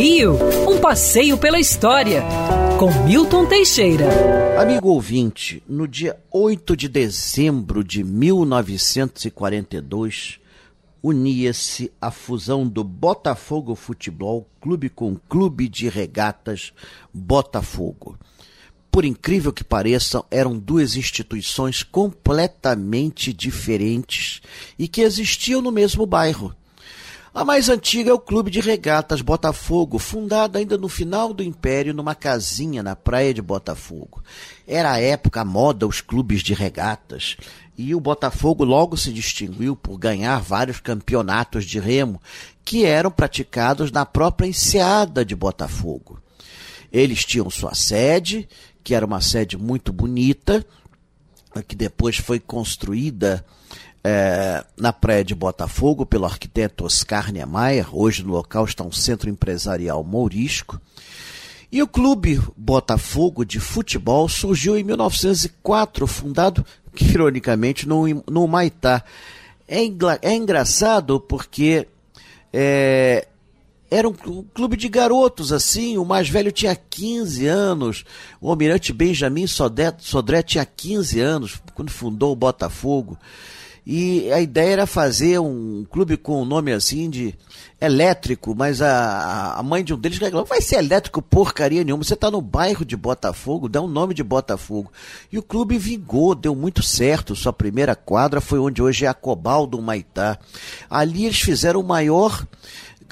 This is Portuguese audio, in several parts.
Rio, um passeio pela história, com Milton Teixeira. Amigo ouvinte, no dia 8 de dezembro de 1942, unia-se a fusão do Botafogo Futebol Clube com Clube de Regatas Botafogo. Por incrível que pareça, eram duas instituições completamente diferentes e que existiam no mesmo bairro. A mais antiga é o Clube de Regatas Botafogo, fundado ainda no final do Império numa casinha na praia de Botafogo. Era a época a moda os clubes de regatas, e o Botafogo logo se distinguiu por ganhar vários campeonatos de remo, que eram praticados na própria enseada de Botafogo. Eles tinham sua sede, que era uma sede muito bonita, que depois foi construída é, na praia de Botafogo pelo arquiteto Oscar Niemeyer. Hoje no local está um centro empresarial mourisco. E o Clube Botafogo de Futebol surgiu em 1904, fundado, ironicamente, no, no Maitá. É, é engraçado porque é, era um clube de garotos, assim. O mais velho tinha 15 anos. O almirante Benjamin Sodré, Sodré tinha 15 anos quando fundou o Botafogo. E a ideia era fazer um clube com um nome assim de elétrico, mas a, a mãe de um deles falou: vai ser elétrico porcaria nenhuma, você está no bairro de Botafogo, dá um nome de Botafogo. E o clube vingou, deu muito certo. Sua primeira quadra foi onde hoje é a Cobal do Maitá. Ali eles fizeram o maior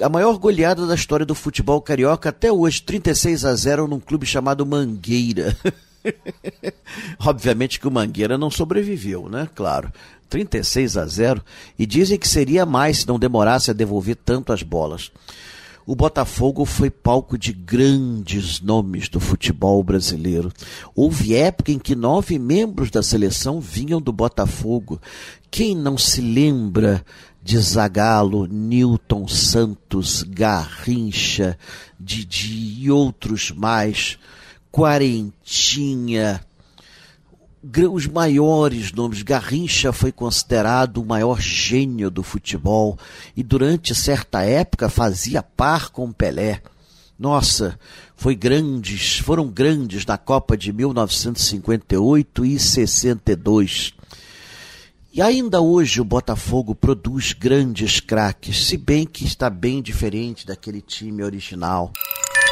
a maior goleada da história do futebol carioca até hoje, 36 a 0 num clube chamado Mangueira. Obviamente que o Mangueira não sobreviveu, né? Claro. 36 a 0 e dizem que seria mais se não demorasse a devolver tanto as bolas. O Botafogo foi palco de grandes nomes do futebol brasileiro. Houve época em que nove membros da seleção vinham do Botafogo. Quem não se lembra de Zagallo, Newton Santos, Garrincha, Didi e outros mais? Quarentinha, os maiores nomes. Garrincha foi considerado o maior gênio do futebol e durante certa época fazia par com Pelé. Nossa, foi grandes, foram grandes na Copa de 1958 e 62. E ainda hoje o Botafogo produz grandes craques, se bem que está bem diferente daquele time original.